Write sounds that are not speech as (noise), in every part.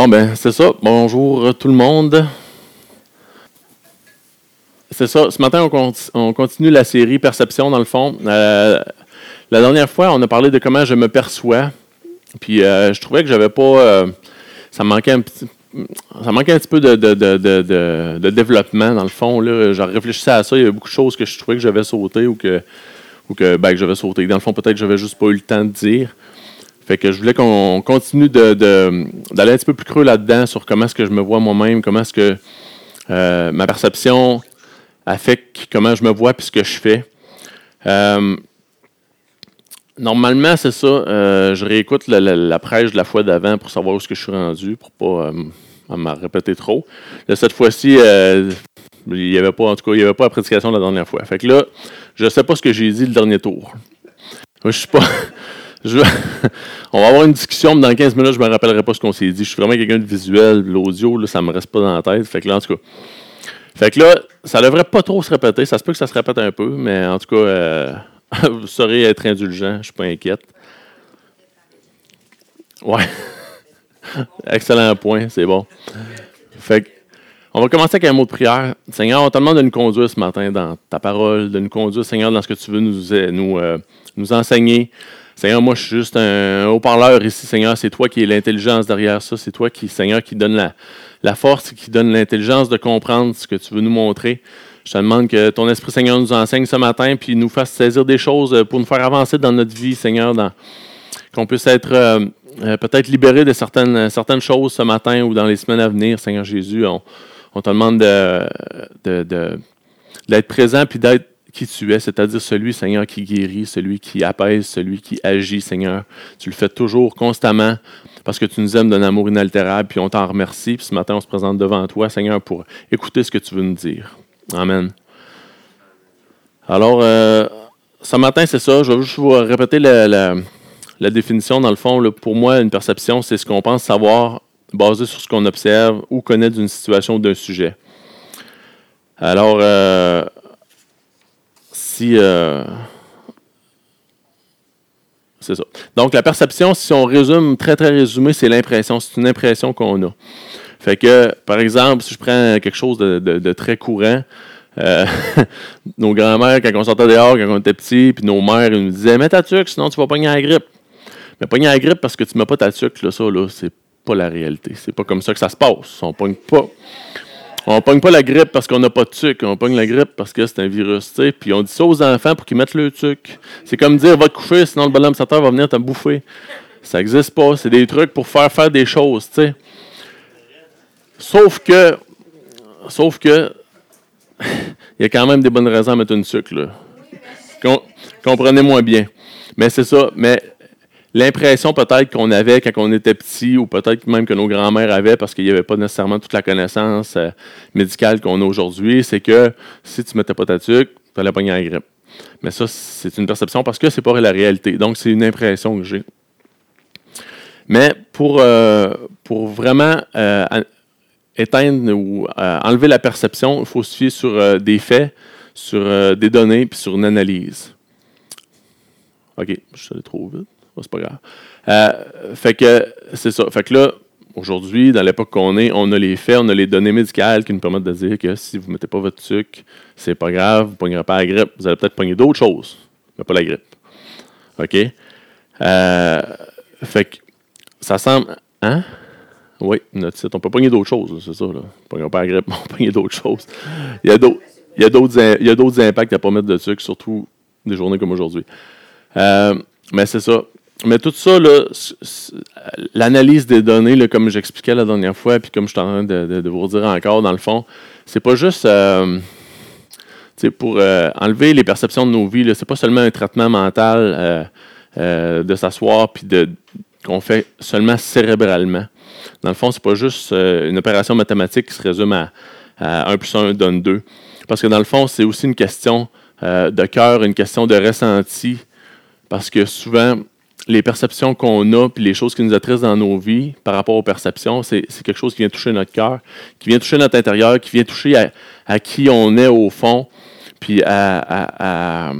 Bon, ben, c'est ça. Bonjour tout le monde. C'est ça. Ce matin, on, continue la série Perception, dans le fond. Euh, la dernière fois, on a parlé de comment je me perçois. Puis, euh, je trouvais que j'avais pas. Euh, ça manquait un petit. Ça manquait un petit peu de, de, développement, dans le fond. Là. Je réfléchissais à ça. Il y avait beaucoup de choses que je trouvais que j'avais sauté ou que, ou que, ben, que j'avais sauté. Dans le fond, peut-être que j'avais juste pas eu le temps de dire. Fait que je voulais qu'on continue d'aller un petit peu plus creux là-dedans sur comment est-ce que je me vois moi-même, comment est-ce que euh, ma perception affecte comment je me vois et ce que je fais. Euh, normalement, c'est ça. Euh, je réécoute la, prêche de la fois d'avant pour savoir où est-ce que je suis rendu, pour pas m'en répéter trop. cette fois-ci, il n'y avait pas, en tout cas, il avait pas la prédication la dernière fois. Fait que là, je ne sais pas ce que j'ai dit le dernier tour. Je suis pas. (laughs) on va avoir une discussion, mais dans 15 minutes, je ne me rappellerai pas ce qu'on s'est dit. Je suis vraiment quelqu'un de visuel. L'audio, ça ne me reste pas dans la tête. Fait que là, en tout cas. Fait que là, ça devrait pas trop se répéter. Ça se peut que ça se répète un peu, mais en tout cas, euh, (laughs) vous saurez être indulgent. Je ne suis pas inquiète. Ouais. (laughs) Excellent point, c'est bon. Fait que, on va commencer avec un mot de prière. Seigneur, on te demande de nous conduire ce matin dans ta parole, de nous conduire, Seigneur, dans ce que tu veux nous, nous, euh, nous enseigner. Seigneur, moi, je suis juste un haut-parleur ici, Seigneur. C'est toi qui es l'intelligence derrière ça. C'est toi qui, Seigneur, qui donne la, la force, qui donne l'intelligence de comprendre ce que tu veux nous montrer. Je te demande que ton Esprit, Seigneur, nous enseigne ce matin, puis nous fasse saisir des choses pour nous faire avancer dans notre vie, Seigneur, qu'on puisse être euh, euh, peut-être libéré de certaines, choses ce matin ou dans les semaines à venir, Seigneur Jésus. On, te demande d'être présent puis d'être qui tu es, c'est-à-dire celui, Seigneur, qui guérit, celui qui apaise, celui qui agit, Seigneur. Tu le fais toujours, constamment, parce que tu nous aimes d'un amour inaltérable, puis on t'en remercie. Puis ce matin, on se présente devant toi, Seigneur, pour écouter ce que tu veux nous dire. Amen. Alors, euh, ce matin, c'est ça. Je vais juste vous répéter la, définition. Dans le fond, pour moi, une perception, c'est ce qu'on pense savoir basé sur ce qu'on observe ou connaît d'une situation ou d'un sujet. Alors, euh, euh, c'est ça. Donc, la perception, si on résume, très, très résumé, c'est l'impression. C'est une impression qu'on a. Fait que, par exemple, si je prends quelque chose de, très courant, euh, (laughs) nos grands-mères, quand on sortait dehors, quand on était petits, puis nos mères, ils nous disaient Mets ta tuque, sinon tu vas pogner la grippe. Mais pogner la grippe parce que tu mets pas ta tuque, là, ça, là, c'est pas la réalité. C'est pas comme ça que ça se passe. On pogne pas. On ne pogne pas la grippe parce qu'on n'a pas de sucre. On pogne la grippe parce que c'est un virus. Puis on dit ça aux enfants pour qu'ils mettent le sucre. C'est comme dire va te coucher, sinon le bonhomme sateur va venir te bouffer. Ça n'existe pas. C'est des trucs pour faire faire des choses. Sauf que, sauf que, (laughs) il y a quand même des bonnes raisons à mettre une sucre. Comprenez-moi bien. Mais c'est ça. Mais l'impression peut-être qu'on avait quand on était petit, ou peut-être même que nos grands-mères avaient, parce qu'il n'y avait pas nécessairement toute la connaissance euh, médicale qu'on a aujourd'hui, c'est que si tu ne mettais pas ta tuque, tu allais pogner la grippe. Mais ça, c'est une perception parce que ce n'est pas la réalité. Donc, c'est une impression que j'ai. Mais pour, euh, vraiment euh, éteindre ou enlever la perception, il faut se fier sur des faits, sur des données, puis sur une analyse. OK, je suis trop vite c'est pas grave. Euh, fait que c'est ça. Fait que là, aujourd'hui, dans l'époque qu'on est, on a les faits, on a les données médicales qui nous permettent de dire que si vous ne mettez pas votre sucre, c'est pas grave, vous ne pognerez pas la grippe. Vous allez peut-être pogner d'autres choses, mais pas la grippe. OK? Euh, fait que ça semble. Hein? Oui, notre site. On peut pogner d'autres choses, c'est ça. On ne pas la grippe, (laughs) on peut d'autres choses. Il y a d'autres. Il y a d'autres impacts à ne pas mettre de sucre, surtout des journées comme aujourd'hui. Euh, mais c'est ça. Mais tout ça, l'analyse des données, comme j'expliquais la dernière fois, puis comme je suis en train de, vous dire encore, dans le fond, c'est pas juste euh, pour euh, enlever les perceptions de nos vies. C'est pas seulement un traitement mental euh, de s'asseoir puis qu'on fait seulement cérébralement. Dans le fond, c'est pas juste une opération mathématique qui se résume à, à 1 plus 1 donne 2. Parce que dans le fond, c'est aussi une question de cœur, une question de ressenti. Parce que souvent, les perceptions qu'on a, puis les choses qui nous attristent dans nos vies par rapport aux perceptions, c'est quelque chose qui vient toucher notre cœur, qui vient toucher notre intérieur, qui vient toucher à, qui on est au fond, puis à,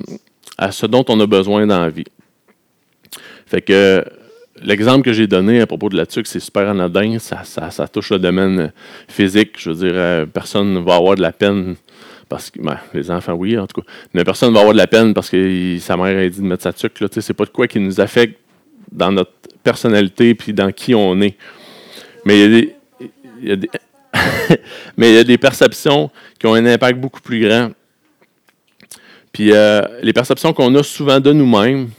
ce dont on a besoin dans la vie. Fait que l'exemple que j'ai donné à propos de la tuque, c'est super anodin. Ça, ça, touche le domaine physique. Je veux dire, euh, personne ne va avoir de la peine parce que ben, les enfants, oui, en tout cas. Mais personne ne va avoir de la peine parce que sa mère a dit de mettre sa tuque. Ce n'est pas de quoi qui nous affecte dans notre personnalité puis dans qui on est. Mais il y a des, (laughs) mais il y a des perceptions qui ont un impact beaucoup plus grand. Puis euh, les perceptions qu'on a souvent de nous-mêmes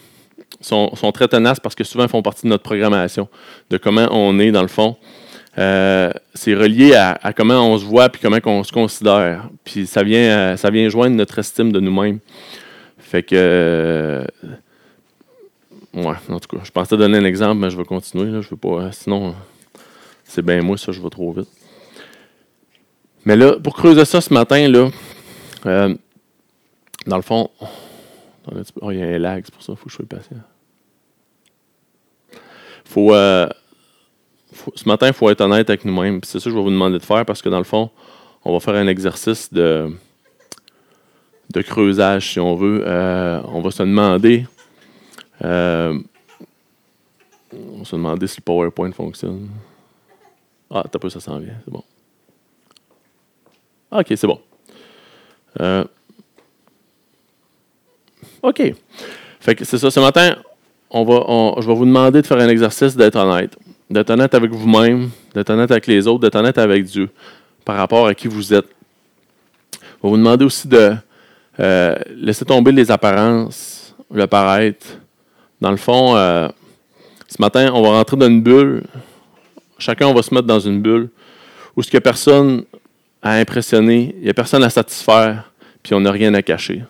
sont, très tenaces parce que souvent font partie de notre programmation, de comment on est dans le fond. Euh, c'est relié à, comment on se voit puis comment on se considère. Puis ça vient, euh, ça vient joindre notre estime de nous-mêmes. Fait que. ouais, en tout cas, je pensais donner un exemple, mais je vais continuer. Je veux pas. Sinon, c'est bien moi, ça, je vais trop vite. Mais là, pour creuser ça ce matin, là, euh, dans le fond, oh, il y a un lag, c'est pour ça, il faut que je sois patient. Faut, euh, ce matin, il faut être honnête avec nous-mêmes. C'est ça que je vais vous demander de faire parce que dans le fond, on va faire un exercice de, de creusage, si on veut. Euh, on va se demander. on va se demander si le PowerPoint fonctionne. Ah, t'as peu, ça s'en vient, c'est bon. OK, c'est bon. Euh, OK. Fait que c'est ça. Ce matin, on va, je vais vous demander de faire un exercice d'être honnête. D'être honnête avec vous-même, d'être honnête avec les autres, d'être honnête avec Dieu par rapport à qui vous êtes. On va vous demander aussi de euh, laisser tomber les apparences, le paraître. Dans le fond, euh, ce matin, on va rentrer dans une bulle. Chacun, va se mettre dans une bulle où ce que personne à impressionner, il n'y a personne à satisfaire, puis on n'a rien à cacher.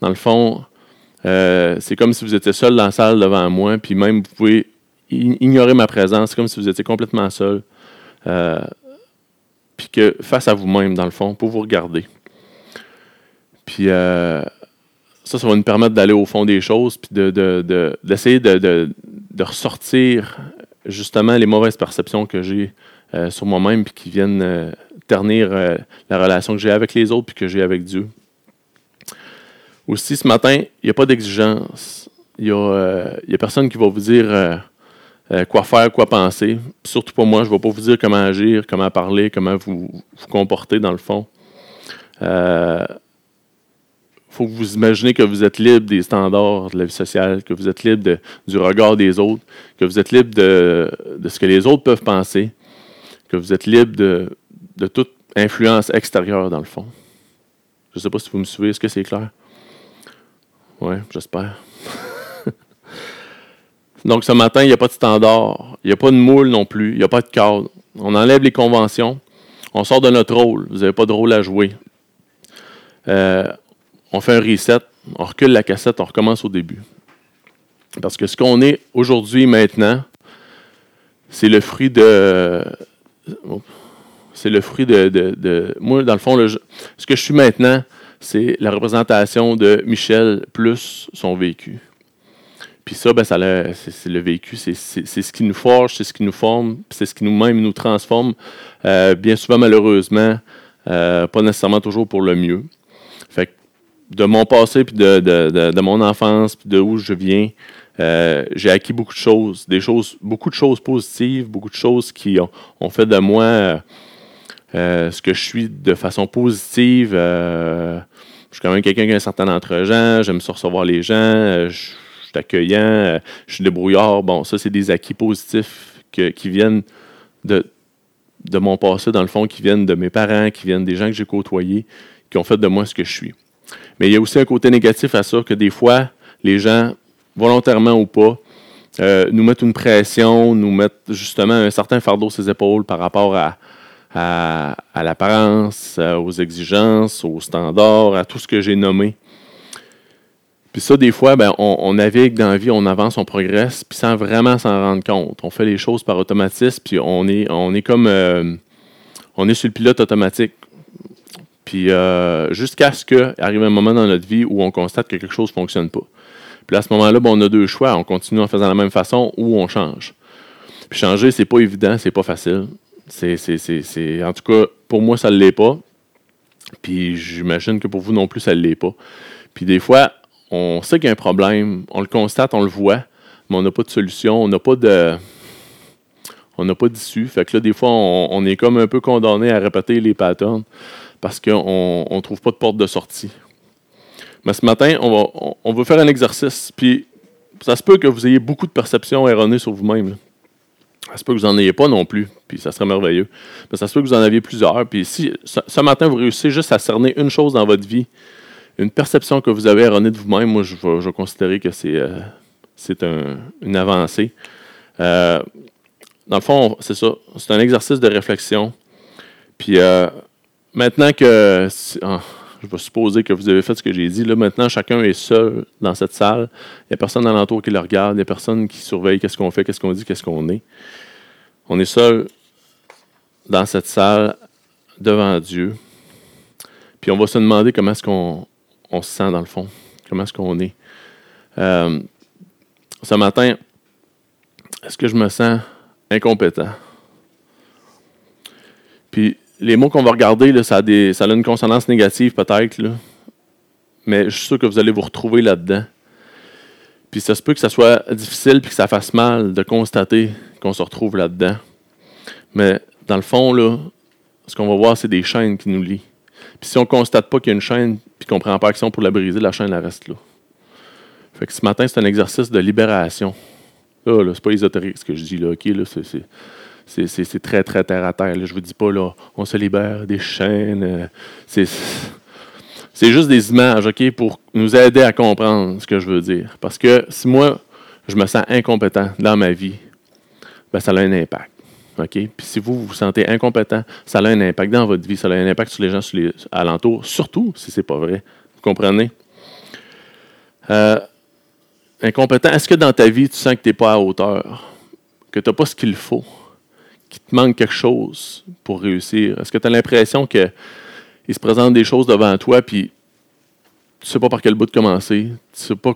Dans le fond, euh, c'est comme si vous étiez seul dans la salle devant moi, puis même vous pouvez ignorer ma présence, c'est comme si vous étiez complètement seul. Euh, puis que face à vous-même, dans le fond, pour vous regarder. Puis euh, ça, ça va nous permettre d'aller au fond des choses, puis d'essayer de, de, de, ressortir justement les mauvaises perceptions que j'ai sur moi-même, puis qui viennent ternir euh, la relation que j'ai avec les autres puis que j'ai avec Dieu. Aussi, ce matin, il n'y a pas d'exigence. Il n'y euh, a, personne qui va vous dire euh, quoi faire, quoi penser. surtout pour moi, je ne vais pas vous dire comment agir, comment parler, comment vous vous comporter dans le fond. Il faut que vous imaginez que vous êtes libre des standards de la vie sociale, que vous êtes libre du regard des autres, que vous êtes libre de, de, ce que les autres peuvent penser, que vous êtes libre de, de toute influence extérieure, dans le fond. Je ne sais pas si vous me suivez. Est-ce que c'est clair? Oui, j'espère. Donc, ce matin, il n'y a pas de standard. Il n'y a pas de moule non plus. Il n'y a pas de cadre. On enlève les conventions. On sort de notre rôle. Vous n'avez pas de rôle à jouer. Euh, on fait un reset. On recule la cassette. On recommence au début. Parce que ce qu'on est aujourd'hui, maintenant, c'est le fruit de c'est le fruit de, Moi, dans le fond, ce que je suis maintenant, c'est la représentation de Michel plus son vécu. Puis ça, ben, ça c'est, le vécu, c'est, ce qui nous forge, c'est ce qui nous forme, c'est ce qui nous-mêmes nous transforme. Euh, bien souvent, malheureusement, euh, pas nécessairement toujours pour le mieux. Fait de mon passé, puis de, mon enfance, puis de où je viens, euh, j'ai acquis beaucoup de choses, des choses, beaucoup de choses positives, beaucoup de choses qui ont fait de moi ce que je suis de façon positive. Je suis quand même quelqu'un qui a un certain entre-gens, j'aime recevoir les gens, je, accueillant, je suis débrouillard. Bon, ça, c'est des acquis positifs qui viennent de, mon passé, dans le fond, qui viennent de mes parents, qui viennent des gens que j'ai côtoyés, qui ont fait de moi ce que je suis. Mais il y a aussi un côté négatif à ça, que des fois, les gens, volontairement ou pas, nous mettent une pression, nous mettent justement un certain fardeau sur ses épaules par rapport à, à, l'apparence, aux exigences, aux standards, à tout ce que j'ai nommé. Puis ça, des fois, ben, on, navigue dans la vie, on avance, on progresse, puis sans vraiment s'en rendre compte. On fait les choses par automatisme, puis on est, on est comme... Euh, on est sur le pilote automatique. Puis euh, jusqu'à ce qu'arrive un moment dans notre vie où on constate que quelque chose ne fonctionne pas. Puis à ce moment-là, ben, on a deux choix. On continue en faisant la même façon ou on change. Puis changer, c'est pas évident, c'est pas facile. C'est, en tout cas, pour moi, ça ne l'est pas. Puis j'imagine que pour vous non plus, ça ne l'est pas. Puis des fois, on sait qu'il y a un problème, on le constate, on le voit. mais on n'a pas de solution, on n'a pas de. On n'a pas d'issue. Fait que là, des fois, on, est comme un peu condamné à répéter les patterns parce qu'on ne trouve pas de porte de sortie. Mais ce matin, on va, veut faire un exercice. Puis ça se peut que vous ayez beaucoup de perceptions erronées sur vous-même. Ça se peut que vous n'en ayez pas non plus, puis ça serait merveilleux. Mais ça se peut que vous en aviez plusieurs. Puis si ce matin, vous réussissez juste à cerner une chose dans votre vie, une perception que vous avez erronée de vous-même, moi, je vais, considérer que c'est euh, une avancée. Euh, dans le fond, c'est ça. C'est un exercice de réflexion. Puis euh, maintenant que. Ah, je vais supposer que vous avez fait ce que j'ai dit. Là, maintenant, chacun est seul dans cette salle. Il n'y a personne alentour qui le regarde. Il n'y a personne qui surveille qu'est-ce qu'on fait, qu'est-ce qu'on dit, qu'est-ce qu'on est. On est seul dans cette salle devant Dieu. Puis on va se demander comment est-ce qu'on se sent dans le fond. Comment est-ce qu'on est. Euh, ce matin, est-ce que je me sens incompétent? Puis les mots qu'on va regarder, ça, a une consonance négative peut-être, mais je suis sûr que vous allez vous retrouver là-dedans. Puis ça se peut que ça soit difficile puis que ça fasse mal de constater qu'on se retrouve là-dedans. Mais dans le fond, ce qu'on va voir, c'est des chaînes qui nous lient. Puis si on constate pas qu'il y a une chaîne puis qu'on ne prend pas action pour la briser, la chaîne elle reste là. Fait que ce matin, c'est un exercice de libération. Là, là c'est pas ésotérique ce que je dis là, ok, là, c'est c'est très, très terre à terre. Je Je vous dis pas, là, on se libère des chaînes. Euh, c'est juste des images, OK, pour nous aider à comprendre ce que je veux dire. Parce que si moi, je me sens incompétent dans ma vie, ben, ça a un impact. OK? Puis si vous vous sentez incompétent, ça a un impact dans votre vie, ça a un impact sur les gens sur les alentours, surtout si ce n'est pas vrai. Vous comprenez? Euh, incompétent, est-ce que dans ta vie, tu sens que tu n'es pas à hauteur? Que tu n'as pas ce qu'il faut? qu'il te manque quelque chose pour réussir? Est-ce que tu as l'impression qu'il se présente des choses devant toi, puis tu ne sais pas par quel bout de commencer, tu ne sais, pas,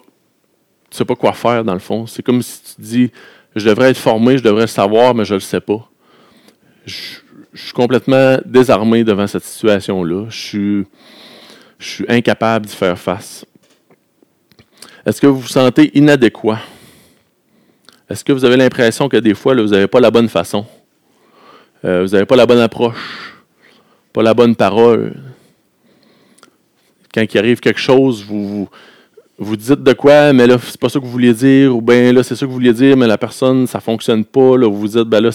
sais pas quoi faire dans le fond? C'est comme si tu dis, je devrais être formé, je devrais le savoir, mais je ne le sais pas. Je, suis complètement désarmé devant cette situation-là. Je suis, incapable d'y faire face. Est-ce que vous vous sentez inadéquat? Est-ce que vous avez l'impression que des fois, vous n'avez pas la bonne façon? Euh, vous n'avez pas la bonne approche, pas la bonne parole? Quand il arrive quelque chose, vous, vous, dites de quoi, mais là, c'est pas ça que vous vouliez dire, ou bien là, c'est ça que vous vouliez dire, mais la personne, ça fonctionne pas. Là, vous vous dites, ben là,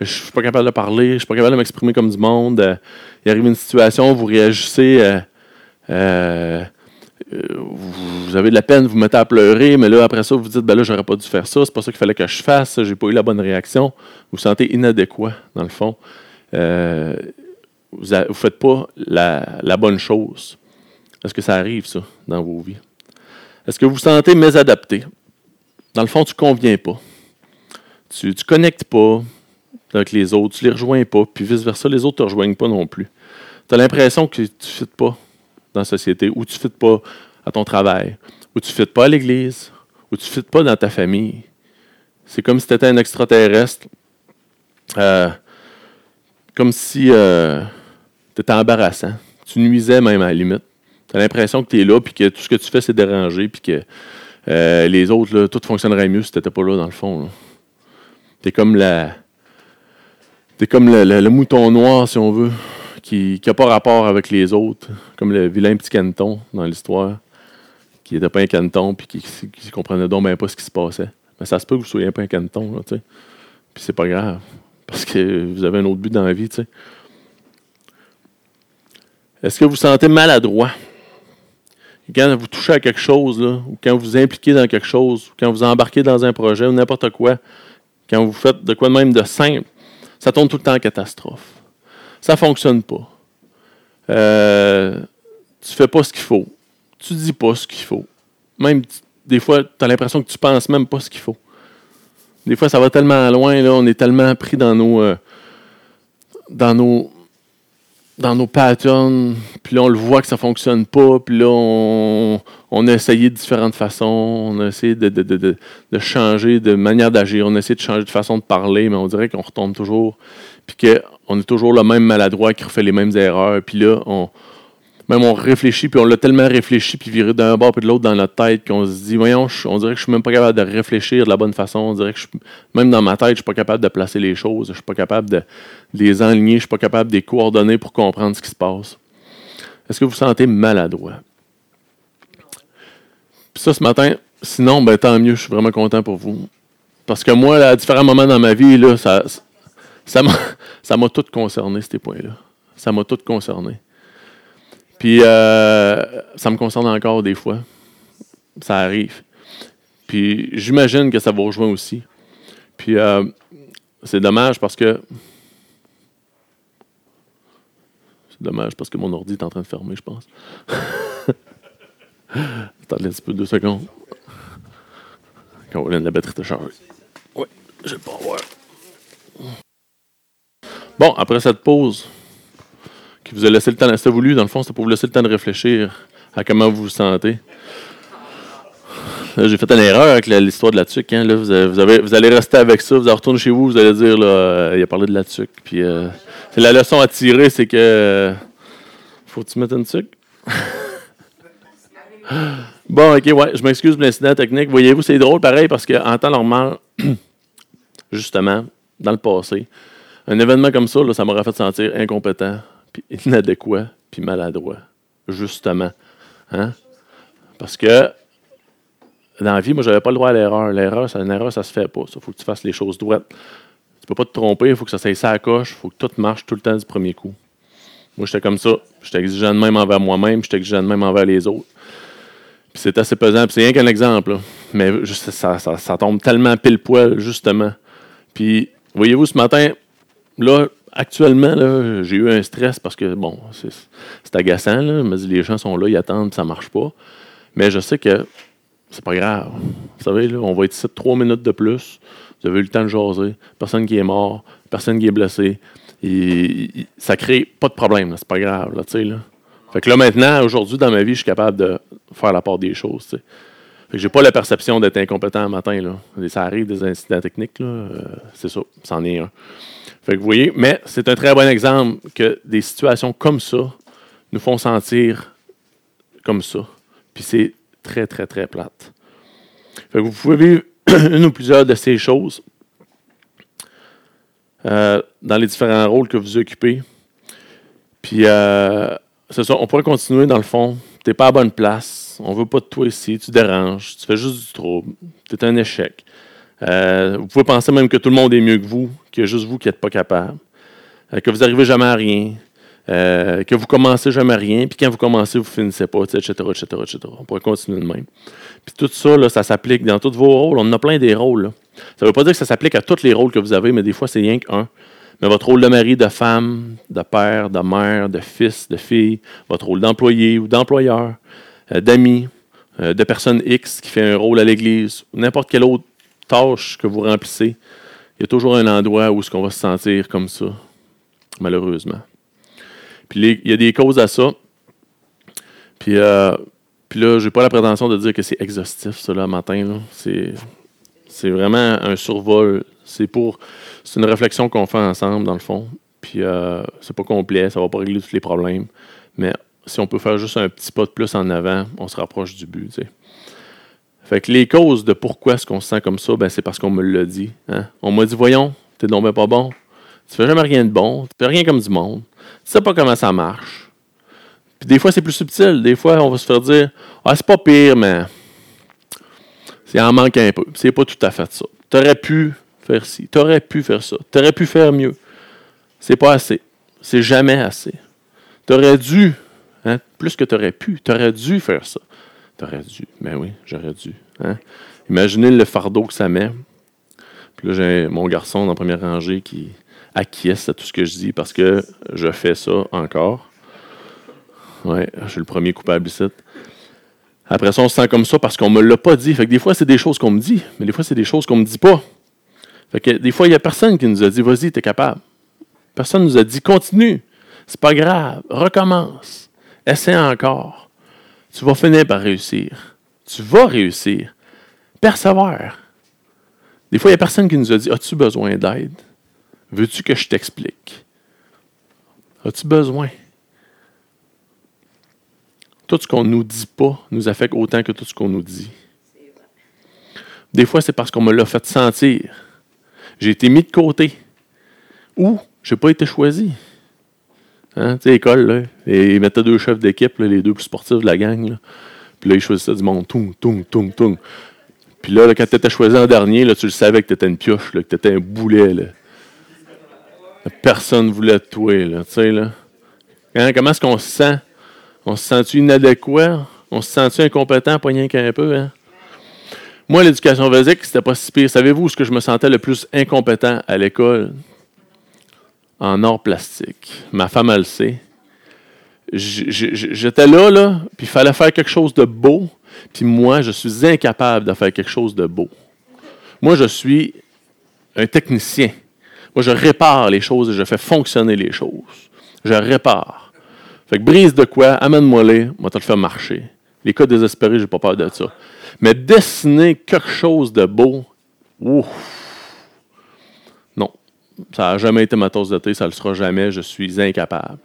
je suis pas capable de parler, je suis pas capable de m'exprimer comme du monde. Euh, il arrive une situation, vous réagissez. Euh, euh, vous avez de la peine, vous, vous mettez à pleurer, mais là, après ça, vous dites, ben là, j'aurais pas dû faire ça, c'est pas ça qu'il fallait que je fasse, j'ai pas eu la bonne réaction. Vous vous sentez inadéquat, dans le fond. Vous ne faites pas la, bonne chose. Est-ce que ça arrive, ça, dans vos vies? Est-ce que vous vous sentez mésadapté? Dans le fond, tu ne conviens pas. Tu ne connectes pas avec les autres, tu les rejoins pas, puis vice-versa, les autres ne te rejoignent pas non plus. Tu as l'impression que tu ne fites pas dans la société, ou tu ne fites pas à ton travail, ou tu ne fites pas à l'église, ou tu ne fites pas dans ta famille. C'est comme si tu étais un extraterrestre, euh, comme si euh, tu étais embarrassant. Tu nuisais même à la limite. Tu as l'impression que tu es là, puis que tout ce que tu fais, c'est déranger, puis que euh, les autres, tout fonctionnerait mieux si tu n'étais pas là, dans le fond. Tu es comme la. T'es comme le, mouton noir, si on veut, qui n'a pas rapport avec les autres, comme le vilain petit caneton dans l'histoire, qui n'était pas un caneton puis qui, ne comprenait donc même pas ce qui se passait. Mais ça se peut que vous soyez pas un caneton, tu sais. Puis c'est pas grave, parce que vous avez un autre but dans la vie, tu sais. Est-ce que vous vous sentez maladroit? Quand vous touchez à quelque chose, là, ou quand vous vous impliquez dans quelque chose, ou quand vous embarquez dans un projet, ou n'importe quoi, quand vous faites de quoi de même de simple, ça tourne tout le temps en catastrophe ça ne fonctionne pas. Euh, tu ne fais pas ce qu'il faut. Tu dis pas ce qu'il faut. Même des fois, tu as l'impression que tu ne penses même pas ce qu'il faut. Des fois, ça va tellement loin, là, on est tellement pris dans nos, euh, dans nos, dans nos patterns, puis là, on le voit que ça ne fonctionne pas, puis là, on, a essayé de différentes façons, on a essayé de, de changer de manière d'agir, on a essayé de changer de façon de parler, mais on dirait qu'on retombe toujours, puis que on est toujours le même maladroit qui refait les mêmes erreurs. Puis là, on, même on réfléchit, puis on l'a tellement réfléchi, puis viré d'un bord puis de l'autre dans notre tête, qu'on se dit, voyons, on dirait que je suis même pas capable de réfléchir de la bonne façon. On dirait que même dans ma tête, je suis pas capable de placer les choses, je suis pas capable de, les enligner, je suis pas capable de les coordonner pour comprendre ce qui se passe. Est-ce que vous vous sentez maladroit? Puis ça, ce matin, sinon, ben, tant mieux, je suis vraiment content pour vous. Parce que moi, à différents moments dans ma vie, là, ça, ça m'a (laughs) tout concerné, ces points-là. Ça m'a tout concerné. Puis, euh, ça me concerne encore des fois. Ça arrive. Puis, j'imagine que ça vous rejoint aussi. Puis, euh, c'est dommage parce que. C'est dommage parce que mon ordi est en train de fermer, je pense. (laughs) Attendez un petit peu, deux secondes. Caroline, la batterie te charge. Oui, je vais pas voir. Bon, après cette pause, vous a laissé le temps, c'était voulu, dans le fond, c'était pour vous laisser le temps de réfléchir à comment vous vous sentez. J'ai fait une erreur avec l'histoire de la tuque. Hein. Là, vous, avez, vous, allez rester avec ça, vous allez retourner chez vous, vous allez dire, là, euh, il a parlé de la tuque. Puis, euh, la leçon à tirer, c'est que. Euh, faut-tu mettre une tuque? (laughs) bon, ok, ouais, je m'excuse pour l'incident technique. Voyez-vous, c'est drôle pareil parce qu'en temps normal, (clears throat) justement, dans le passé, un événement comme ça, ça m'aurait fait sentir incompétent, puis inadéquat, puis maladroit. Justement. Hein? Parce que dans la vie, moi, j'avais pas le droit à l'erreur. L'erreur, c'est une erreur, ça se fait pas. Il faut que tu fasses les choses droites. Tu peux pas te tromper, il faut que ça s'aille ça à coche, il faut que tout marche tout le temps du premier coup. Moi, j'étais comme ça. J'étais exigeant de même envers moi-même, j'étais exigeant de même envers les autres. Puis c'est assez pesant. Puis c'est rien qu'un exemple. Mais ça, ça, ça, tombe tellement pile poil, justement. Puis, voyez-vous, ce matin, Là, actuellement, j'ai eu un stress parce que, bon, c'est agaçant. Là. Les gens sont là, ils attendent, ça ne marche pas. Mais je sais que c'est pas grave. Vous savez, là, on va être ici trois minutes de plus. Vous avez eu le temps de jaser. Personne qui est mort, personne qui est blessé. Ça crée pas de problème. C'est pas grave. Fait que là, maintenant, aujourd'hui, dans ma vie, je suis capable de faire la part des choses. J'ai pas la perception d'être incompétent le matin. Là. Ça arrive des incidents techniques. Euh, c'est ça. C'en est un vous voyez, mais c'est un très bon exemple que des situations comme ça nous font sentir comme ça. Puis c'est très, très, très plate. vous pouvez vivre (clears throat) une ou plusieurs de ces choses euh, dans les différents rôles que vous occupez. Puis, euh, c'est ça, on pourrait continuer dans le fond. Tu n'es pas à bonne place. On veut pas de toi ici. Tu déranges. Tu fais juste du trouble. Tu es un échec. Euh, vous pouvez penser même que tout le monde est mieux que vous, qu'il y a juste vous qui n'êtes pas capable, euh, que vous n'arrivez jamais à rien, euh, que vous commencez jamais à rien, puis quand vous commencez, vous ne finissez pas, etc., etc., etc. On pourrait continuer de même. Puis tout ça, là, ça s'applique dans tous vos rôles. On en a plein des rôles. Ça ne veut pas dire que ça s'applique à tous les rôles que vous avez, mais des fois, c'est rien qu'un. Mais votre rôle de mari, de femme, de père, de mère, de fils, de fille, votre rôle d'employé ou d'employeur, d'ami, de personne X qui fait un rôle à l'Église, n'importe quel autre tâche que vous remplissez, il y a toujours un endroit où ce qu'on va se sentir comme ça, malheureusement. Puis il y a des causes à ça. Puis, euh, là, je n'ai pas la prétention de dire que c'est exhaustif, ça, là, matin. C'est vraiment un survol. C'est pour. C'est une réflexion qu'on fait ensemble, dans le fond. Puis euh, c'est pas complet, ça va pas régler tous les problèmes. Mais si on peut faire juste un petit pas de plus en avant, on se rapproche du but. Fait que les causes de pourquoi est-ce qu'on se sent comme ça, ben c'est parce qu'on me l'a dit. Hein. On m'a dit, voyons, t'es donc pas bon. Tu fais jamais rien de bon. Tu fais rien comme du monde. Tu sais pas comment ça marche. Puis des fois, c'est plus subtil. Des fois, on va se faire dire, ah, c'est pas pire, mais c'est en manque un peu. C'est pas tout à fait ça. T'aurais pu faire ci. T'aurais pu faire ça. T'aurais pu faire mieux. C'est pas assez. C'est jamais assez. T'aurais dû, hein, plus que t'aurais pu, t'aurais dû faire ça. T'aurais dû. Ben oui, j'aurais dû. Hein? Imaginez le fardeau que ça met. Puis là, j'ai mon garçon dans la première rangée qui acquiesce à tout ce que je dis parce que je fais ça encore. Oui, je suis le premier coupable ici. Après ça, on se sent comme ça parce qu'on me l'a pas dit. Fait que des fois, c'est des choses qu'on me dit, mais des fois, c'est des choses qu'on me dit pas. Fait que des fois, il n'y a personne qui nous a dit Vas-y, tu es capable. Personne nous a dit Continue. C'est pas grave. Recommence. Essaie encore. Tu vas finir par réussir. Tu vas réussir. Persévère. Des fois, il n'y a personne qui nous a dit As-tu besoin d'aide? Veux-tu que je t'explique? As-tu besoin? Tout ce qu'on ne nous dit pas nous affecte autant que tout ce qu'on nous dit. Des fois, c'est parce qu'on me l'a fait sentir. J'ai été mis de côté. Ou je n'ai pas été choisi. Hein? Tu sais, école, là, et ils mettaient deux chefs d'équipe, les deux plus sportifs de la gang. Puis là, ils choisissaient du monde. Toum, toum, toum, toum. Puis là, quand tu étais choisi en dernier, là, tu le savais que tu étais une pioche, que tu étais un boulet. Là. Personne ne voulait te tuer. Là, là. Hein, comment est-ce qu'on se sent? On se sent-tu inadéquat? On se sent-tu incompétent, pas rien qu'un peu? Hein? Moi, l'éducation physique, c'était pas si pire. Savez-vous ce que je me sentais le plus incompétent à l'école? En art plastique. Ma femme, elle le sait. J'étais là, là, puis il fallait faire quelque chose de beau, puis moi, je suis incapable de faire quelque chose de beau. Moi, je suis un technicien. Moi, je répare les choses et je fais fonctionner les choses. Je répare. Fait que brise de quoi, amène-moi-les, moi, te le faire marcher. Les cas désespérés, j'ai pas peur de ça. Mais dessiner quelque chose de beau, ouf, non. Ça n'a jamais été ma tasse de thé, ça ne le sera jamais, je suis incapable.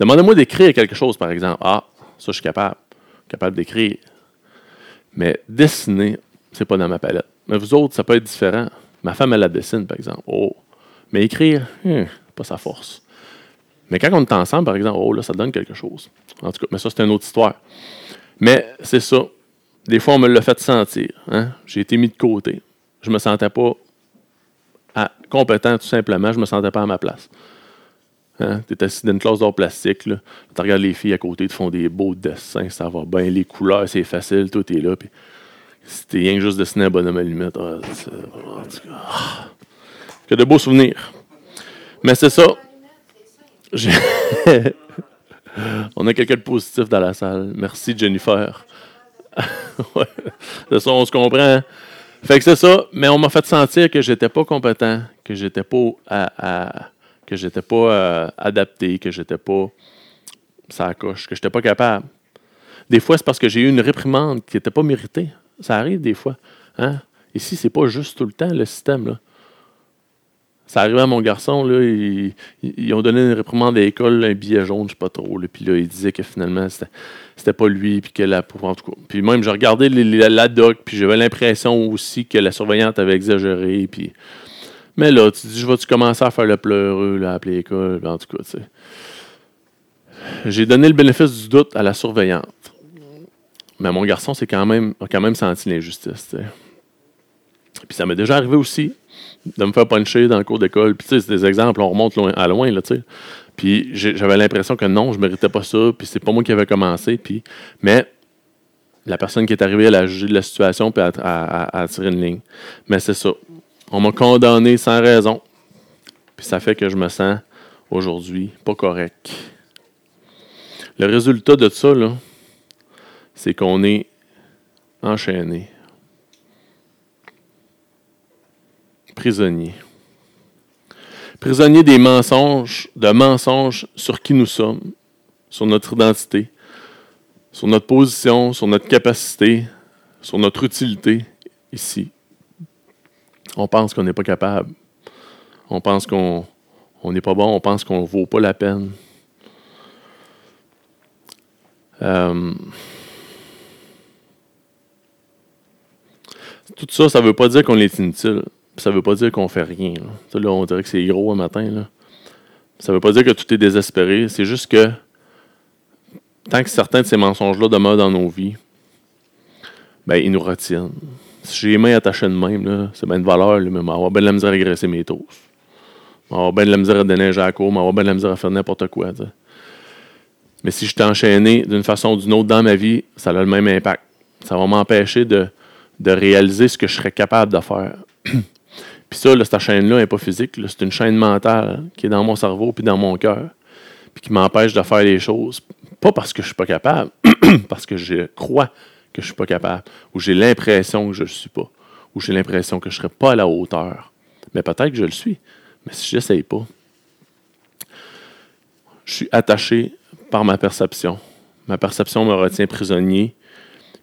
Demandez-moi d'écrire quelque chose, par exemple. Ah, ça, je suis capable. Capable d'écrire. Mais dessiner, c'est pas dans ma palette. Mais vous autres, ça peut être différent. Ma femme, elle la dessine, par exemple. Oh. Mais écrire, hmm, pas sa force. Mais quand on est ensemble, par exemple, oh là, ça donne quelque chose. En tout cas, mais ça, c'est une autre histoire. Mais c'est ça. Des fois, on me l'a fait sentir. Hein. J'ai été mis de côté. Je me sentais pas compétent, tout simplement. Je me sentais pas à ma place. Hein? Tu es assis dans une classe d'art plastique. Tu regardes les filles à côté, te font des beaux dessins, ça va bien. Les couleurs, c'est facile, tout est là. Puis, c'était rien que juste dessiner un bonhomme à limite. Ah, ah. que de beaux souvenirs. Mais c'est ça. (laughs) on a quelqu'un de positif dans la salle. Merci, Jennifer. (laughs) c'est ça, on se comprend. Hein. Fait que c'est ça, mais on m'a fait sentir que j'étais pas compétent, que j'étais pas que j'étais pas euh, adapté, que j'étais pas ça coche, que j'étais pas capable. Des fois, c'est parce que j'ai eu une réprimande qui n'était pas méritée. Ça arrive des fois. Hein? Ici, c'est pas juste tout le temps le système. Là. Ça arrivait à mon garçon, là, ils, ont donné une réprimande à l'école, un billet jaune, je sais pas trop. puis là, il disait que finalement, c'était, pas lui, puis que la en tout cas. Puis même, j'ai regardé la doc, puis j'avais l'impression aussi que la surveillante avait exagéré. Puis... Mais là, tu dis, je vais-tu commencer à faire le pleureux, là, à appeler l'école, en tout cas, tu sais. J'ai donné le bénéfice du doute à la surveillante. Mais mon garçon c'est quand même, a quand même senti l'injustice, Puis ça m'est déjà arrivé aussi de me faire puncher dans le cours d'école. Puis, tu sais, c'est des exemples, on remonte loin, à loin, là, tu sais. Puis, j'avais l'impression que non, je ne méritais pas ça, puis c'est pas moi qui avais commencé. Puis, mais la personne qui est arrivée, elle a jugé de la situation, puis à tirer une ligne. Mais c'est ça. On m'a condamné sans raison. Puis ça fait que je me sens aujourd'hui pas correct. Le résultat de ça, là, c'est qu'on est enchaîné. Prisonnier. Prisonnier des mensonges, de mensonges sur qui nous sommes, sur notre identité, sur notre position, sur notre capacité, sur notre utilité ici. On pense qu'on n'est pas capable. On pense qu'on n'est pas bon. On pense qu'on ne vaut pas la peine. Euh, tout ça, ça ne veut pas dire qu'on est inutile ça ne veut pas dire qu'on fait rien. Là. on dirait que c'est gros un matin. Là. Ça ne veut pas dire que tout est désespéré. C'est juste que tant que certains de ces mensonges-là demeurent dans nos vies, ben, ils nous retiennent. Si j'ai les mains attachées de même, c'est bien de valeur, mais avoir bien de la misère à graisser mes toasts. avoir bien de la misère à déneiger à la cour, avoir bien de la misère à faire n'importe quoi. Mais si je suis enchaîné d'une façon ou d'une autre dans ma vie, ça a le même impact. Ça va m'empêcher de, de réaliser ce que je serais capable de faire. (clears throat) Puis ça, cette chaîne-là n'est pas physique. C'est une chaîne mentale qui est dans mon cerveau puis dans mon cœur. Puis qui m'empêche de faire les choses. Pas parce que je suis pas capable, (clears throat) parce que je crois que je ne suis pas capable. Ou j'ai l'impression que je ne suis pas. Ou j'ai l'impression que je ne serai pas à la hauteur. Mais peut-être que je le suis. Mais si je n'essaye pas, je suis attaché par ma perception. Ma perception me retient prisonnier,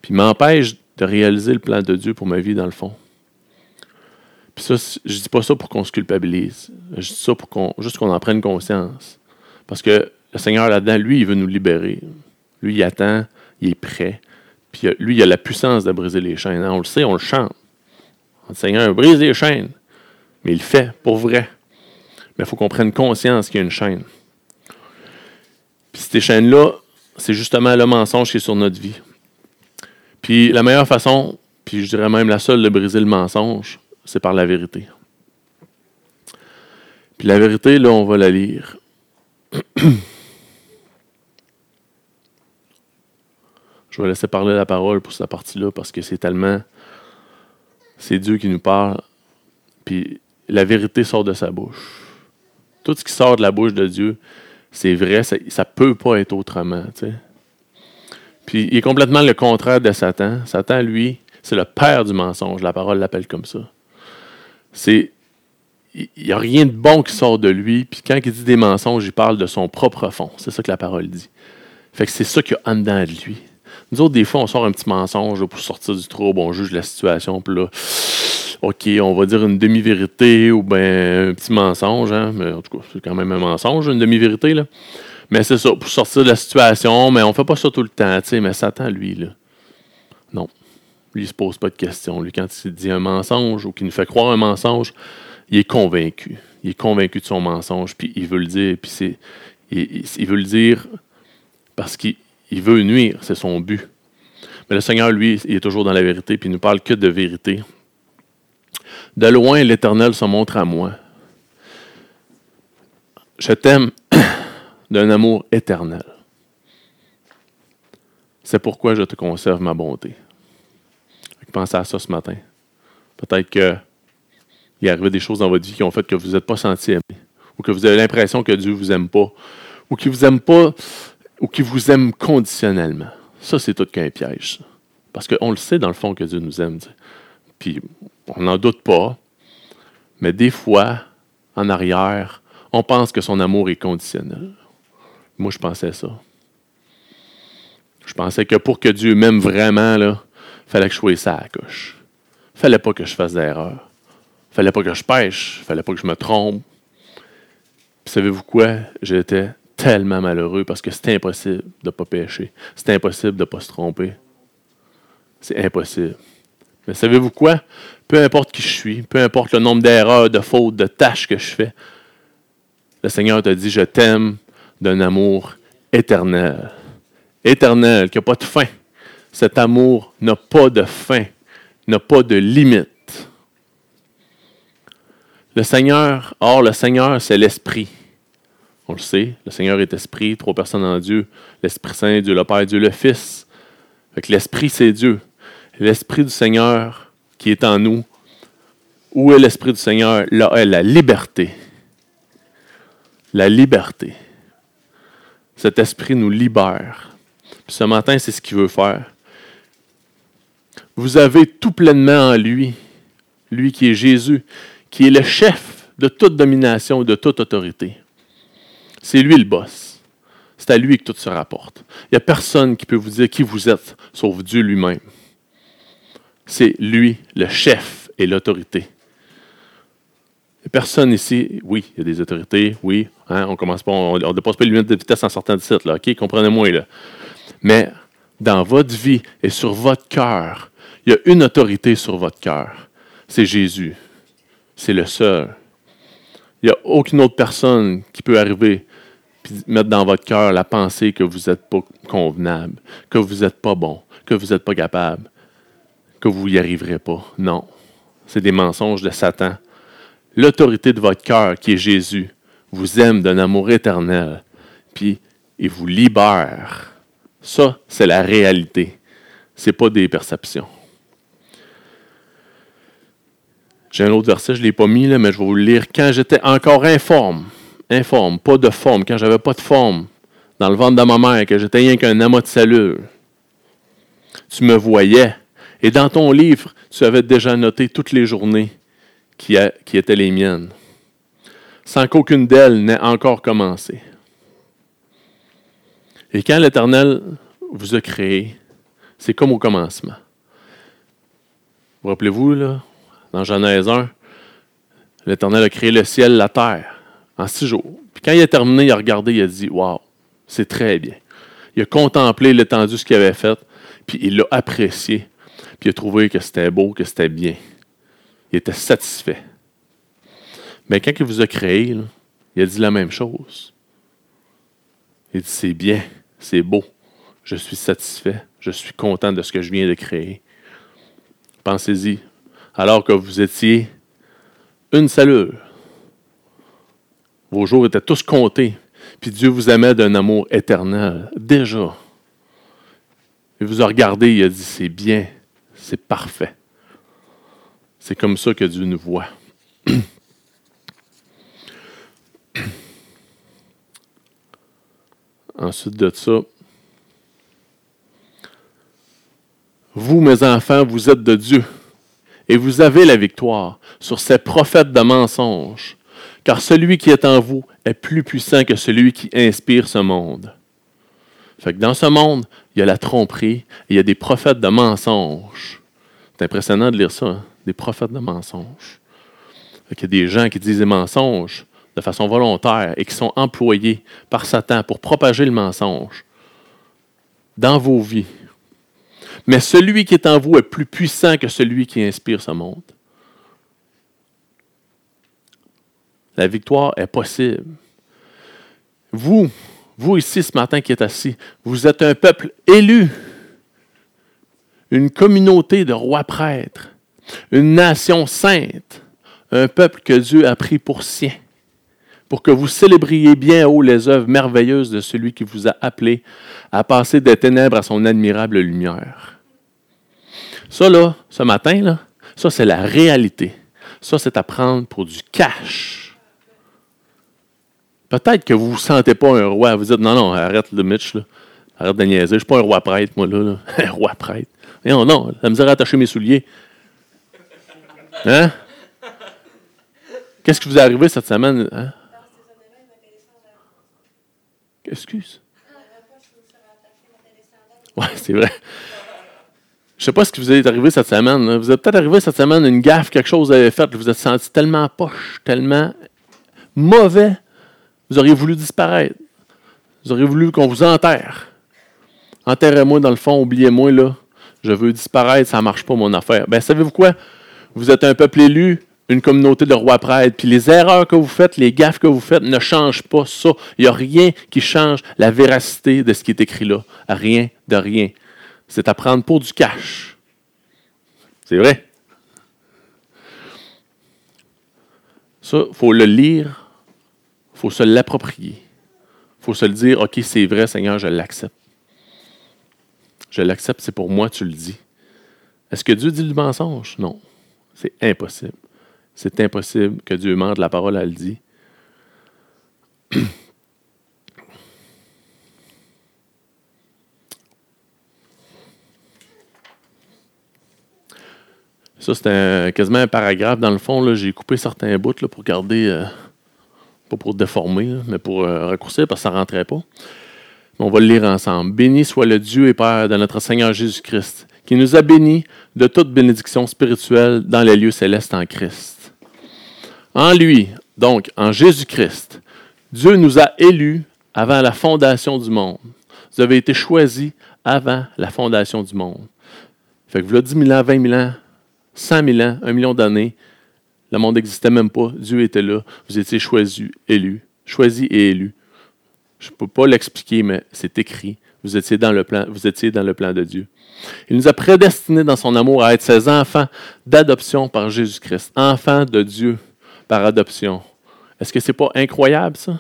puis m'empêche de réaliser le plan de Dieu pour ma vie dans le fond. Puis ça, je dis pas ça pour qu'on se culpabilise. Je dis ça pour qu'on juste qu'on en prenne conscience. Parce que le Seigneur là-dedans, lui, il veut nous libérer. Lui, il attend, il est prêt. Puis lui, il a la puissance de briser les chaînes. On le sait, on le chante. Le Seigneur brise les chaînes. Mais il le fait, pour vrai. Mais il faut qu'on prenne conscience qu'il y a une chaîne. Puis ces chaînes-là, c'est justement le mensonge qui est sur notre vie. Puis la meilleure façon, puis je dirais même la seule de briser le mensonge, c'est par la vérité. Puis la vérité, là, on va la lire. (clears throat) je vais laisser parler la parole pour cette partie-là parce que c'est tellement. C'est Dieu qui nous parle. Puis la vérité sort de sa bouche. Tout ce qui sort de la bouche de Dieu, c'est vrai, ça ne peut pas être autrement. Puis il est complètement le contraire de Satan. Satan, lui, c'est le père du mensonge. La parole l'appelle comme ça. C'est il n'y a rien de bon qui sort de lui. Puis quand il dit des mensonges, il parle de son propre fond. C'est ça que la parole dit. Fait que c'est ça qu'il y a en dedans de lui. Nous autres, des fois, on sort un petit mensonge pour sortir du trouble, on juge la situation, puis là, OK, on va dire une demi-vérité ou bien un petit mensonge, hein, mais en tout cas, c'est quand même un mensonge, une demi-vérité, là. Mais c'est ça, pour sortir de la situation, mais on fait pas ça tout le temps, tu sais, mais Satan, lui, là, non. Lui, il se pose pas de questions. Lui, quand il dit un mensonge ou qu'il nous fait croire un mensonge, il est convaincu. Il est convaincu de son mensonge, puis il veut le dire, puis c'est, il, il, veut le dire parce qu'il veut nuire, c'est son but. Mais le Seigneur, lui, il est toujours dans la vérité, puis il ne nous parle que de vérité. De loin, l'Éternel se montre à moi. Je t'aime (clears throat) d'un amour éternel. C'est pourquoi je te conserve ma bonté. Pensez à ça ce matin. Peut-être qu'il est arrivé des choses dans votre vie qui ont fait que vous n'êtes pas senti aimé, ou que vous avez l'impression que Dieu ne vous aime pas, ou qu'il vous aime pas, ou qu'il vous aime conditionnellement. Ça, c'est tout qu'un piège. Parce qu'on le sait dans le fond que Dieu nous aime. Puis on n'en doute pas. Mais des fois, en arrière, on pense que son amour est conditionnel. Moi, je pensais ça. Je pensais que pour que Dieu m'aime vraiment, il fallait que je sois ça à la couche. fallait pas que je fasse d'erreur. fallait pas que je pêche. fallait pas que je me trompe. savez-vous quoi? J'étais tellement malheureux parce que c'est impossible de ne pas pécher. C'est impossible de ne pas se tromper. C'est impossible. Mais savez-vous quoi? Peu importe qui je suis, peu importe le nombre d'erreurs, de fautes, de tâches que je fais, le Seigneur te dit, je t'aime d'un amour éternel. Éternel, qui n'a pas de fin. Cet amour n'a pas de fin, n'a pas de limite. Le Seigneur, or le Seigneur, c'est l'Esprit. On le sait, le Seigneur est Esprit, trois personnes en Dieu, l'Esprit Saint, Dieu le Père, Dieu le Fils. l'Esprit, c'est Dieu l'Esprit du Seigneur qui est en nous. Où est l'Esprit du Seigneur? Là est la liberté. La liberté. Cet Esprit nous libère. ce matin, c'est ce qu'il veut faire. Vous avez tout pleinement en lui, lui qui est Jésus, qui est le chef de toute domination et de toute autorité. C'est lui le boss. C'est à lui que tout se rapporte. Il n'y a personne qui peut vous dire qui vous êtes, sauf Dieu lui-même c'est lui, le chef et l'autorité. Personne ici, oui, il y a des autorités, oui, hein, on commence pas, on ne dépasse pas les limites de vitesse en sortant du site, là, ok, comprenez-moi là. Mais dans votre vie et sur votre cœur, il y a une autorité sur votre cœur. C'est Jésus. C'est le seul. Il n'y a aucune autre personne qui peut arriver et mettre dans votre cœur la pensée que vous n'êtes pas convenable, que vous n'êtes pas bon, que vous n'êtes pas capable que vous n'y arriverez pas. Non. C'est des mensonges de Satan. L'autorité de votre cœur, qui est Jésus, vous aime d'un amour éternel, puis il vous libère. Ça, c'est la réalité. Ce n'est pas des perceptions. J'ai un autre verset, je ne l'ai pas mis, là, mais je vais vous le lire. Quand j'étais encore informe, informe, pas de forme, quand j'avais pas de forme dans le ventre de ma mère, que j'étais rien qu'un amas de salut, tu me voyais, et dans ton livre, tu avais déjà noté toutes les journées qui, étaient les miennes, sans qu'aucune d'elles n'ait encore commencé. Et quand l'Éternel vous a créé, c'est comme au commencement. Vous rappelez-vous, là, dans Genèse 1, l'Éternel a créé le ciel, la terre, en six jours. Puis quand il a terminé, il a regardé, il a dit Waouh, c'est très bien. Il a contemplé l'étendue de ce qu'il avait fait, puis il l'a apprécié, puis il a trouvé que c'était beau, que c'était bien. Il était satisfait. Mais quand il vous a créé, il a dit la même chose. Il dit c'est bien, c'est beau, je suis satisfait, je suis content de ce que je viens de créer. Pensez-y, alors que vous étiez une cellule, vos jours étaient tous comptés, puis Dieu vous aimait d'un amour éternel, déjà. Il vous a regardé, il a dit, c'est bien, c'est parfait. C'est comme ça que Dieu nous voit. (clears throat) Ensuite de ça, vous, mes enfants, vous êtes de Dieu et vous avez la victoire sur ces prophètes de mensonges, car celui qui est en vous est plus puissant que celui qui inspire ce monde. Fait que dans ce monde, il y a la tromperie, et il y a des prophètes de mensonges. C'est impressionnant de lire ça, hein, des prophètes de mensonges. il y a des gens qui disent des mensonges de façon volontaire et qui sont employés par Satan pour propager le mensonge dans vos vies. Mais celui qui est en vous est plus puissant que celui qui inspire ce monde. La victoire est possible. Vous, vous ici ce matin qui êtes assis, vous êtes un peuple élu, une communauté de rois prêtres, une nation sainte, un peuple que Dieu a pris pour sien, pour que vous célébriez bien haut les œuvres merveilleuses de celui qui vous a appelé à passer des ténèbres à son admirable lumière. Ça, là, ce matin, là, ça, c'est la réalité. Ça, c'est à prendre pour du cash. Peut-être que vous ne vous sentez pas un roi. Vous dites, non, non, arrête le Mitch, là. Arrête de niaiser. Je ne suis pas un roi prêtre, moi, là. (laughs) Un roi prêtre. Non, non, la misère à attacher mes souliers. Hein? Qu'est-ce qui vous est arrivé cette semaine? Hein? Excuse. Oui, (laughs) c'est vrai. Je sais pas ce qui vous est arrivé cette semaine. Vous êtes peut-être arrivé cette semaine une gaffe, quelque chose vous avez fait, vous êtes senti tellement poche, tellement mauvais, vous auriez voulu disparaître. Vous auriez voulu qu'on vous enterre. Enterrez-moi dans le fond, oubliez-moi là. Je veux disparaître, ça marche pas mon affaire. Ben savez-vous quoi? Vous êtes un peuple élu, une communauté de rois prêtres, puis les erreurs que vous faites, les gaffes que vous faites ne changent pas ça. Il n'y a rien qui change la véracité de ce qui est écrit là. Rien de rien c'est à prendre pour du cash. C'est vrai. Ça, il faut le lire, il faut se l'approprier. Il faut se le dire, OK, c'est vrai, Seigneur, je l'accepte. Je l'accepte, c'est pour moi, tu le dis. Est-ce que Dieu dit le mensonge? Non. C'est impossible. C'est impossible que Dieu mente, la parole, elle le dit. Ça, c'est quasiment un paragraphe. Dans le fond, j'ai coupé certains bouts là, pour garder, euh, pas pour déformer, mais pour euh, raccourcir parce que ça ne rentrait pas. On va le lire ensemble. Béni soit le Dieu et Père de notre Seigneur Jésus-Christ, qui nous a bénis de toute bénédiction spirituelle dans les lieux célestes en Christ. En lui, donc en Jésus-Christ, Dieu nous a élus avant la fondation du monde. Vous avez été choisis avant la fondation du monde. Fait que vous l'avez 10 000 ans, 20 000 ans, 100 000 ans, un million d'années, le monde n'existait même pas. Dieu était là. Vous étiez choisi, élu. Choisi et élu. Je ne peux pas l'expliquer, mais c'est écrit. Vous étiez, dans le plan, vous étiez dans le plan de Dieu. Il nous a prédestinés dans son amour à être ses enfants d'adoption par Jésus-Christ. Enfants de Dieu par adoption. Est-ce que ce n'est pas incroyable, ça?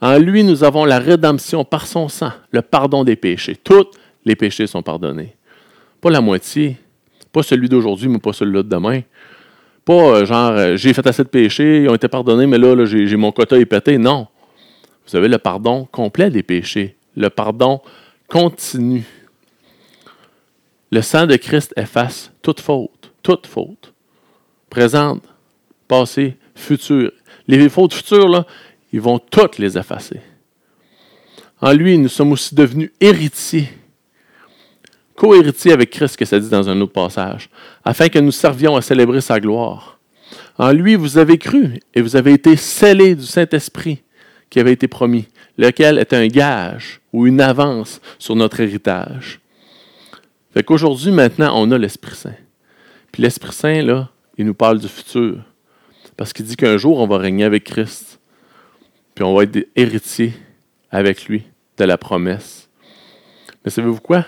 En lui, nous avons la rédemption par son sang, le pardon des péchés. Tous les péchés sont pardonnés. Pas la moitié, pas celui d'aujourd'hui, mais pas celui-là de demain. Pas euh, genre, euh, j'ai fait assez de péchés, ils ont été pardonnés, mais là, j'ai mon quota est. Non. Vous avez le pardon complet des péchés. Le pardon continu. Le sang de Christ efface toute faute. Toute faute. Présente, passé, futur. Les fautes futures, là, ils vont toutes les effacer. En lui, nous sommes aussi devenus héritiers co-héritier avec Christ, que ça dit dans un autre passage, afin que nous servions à célébrer sa gloire. En lui, vous avez cru et vous avez été scellés du Saint-Esprit qui avait été promis, lequel est un gage ou une avance sur notre héritage. Fait qu'aujourd'hui, maintenant, on a l'Esprit Saint. Puis l'Esprit Saint, là, il nous parle du futur. Parce qu'il dit qu'un jour, on va régner avec Christ. Puis on va être héritier avec lui de la promesse. Mais savez-vous quoi?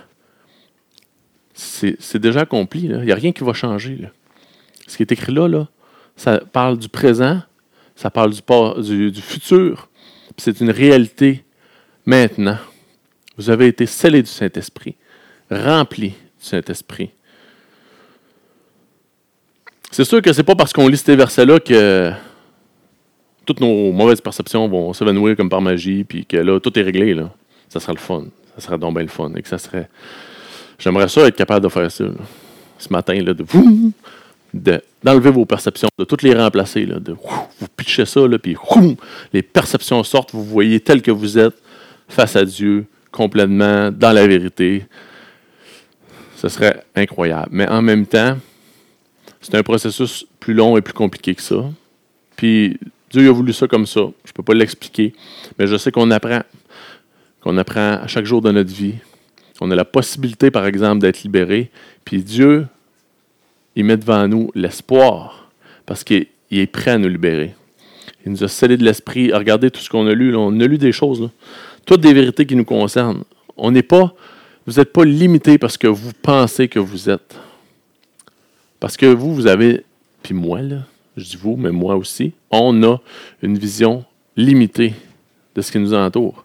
C'est déjà accompli. Il n'y a rien qui va changer. Ce qui est écrit là, ça parle du présent, ça parle du, du, futur. C'est une réalité maintenant. Vous avez été scellés du Saint-Esprit, remplis du Saint-Esprit. C'est sûr que c'est pas parce qu'on lit ces versets-là que toutes nos mauvaises perceptions vont s'évanouir comme par magie, puis que là, tout est réglé. Là. Ça serait le fun. Ça serait donc bien le fun. Et que ça serait. J'aimerais ça être capable de faire ça. Ce matin, là, de vous d'enlever vos perceptions, de toutes les remplacer, là, de vous pitcher ça, là, puis les perceptions sortent, vous voyez tel que vous êtes face à Dieu, complètement dans la vérité. Ce serait incroyable. Mais en même temps, c'est un processus plus long et plus compliqué que ça. Puis Dieu a voulu ça comme ça. Je ne peux pas l'expliquer. Mais je sais qu'on apprend. Qu'on apprend à chaque jour de notre vie. On a la possibilité, par exemple, d'être libéré. Puis Dieu, il met devant nous l'espoir. Parce qu'il est prêt à nous libérer. Il nous a scellé de l'esprit. Regardez tout ce qu'on a lu. On a lu des choses. Toutes des vérités qui nous concernent. On n'est pas. Vous n'êtes pas limité parce que vous pensez que vous êtes. Parce que vous, vous avez. Puis moi, là, je dis vous, mais moi aussi, on a une vision limitée de ce qui nous entoure.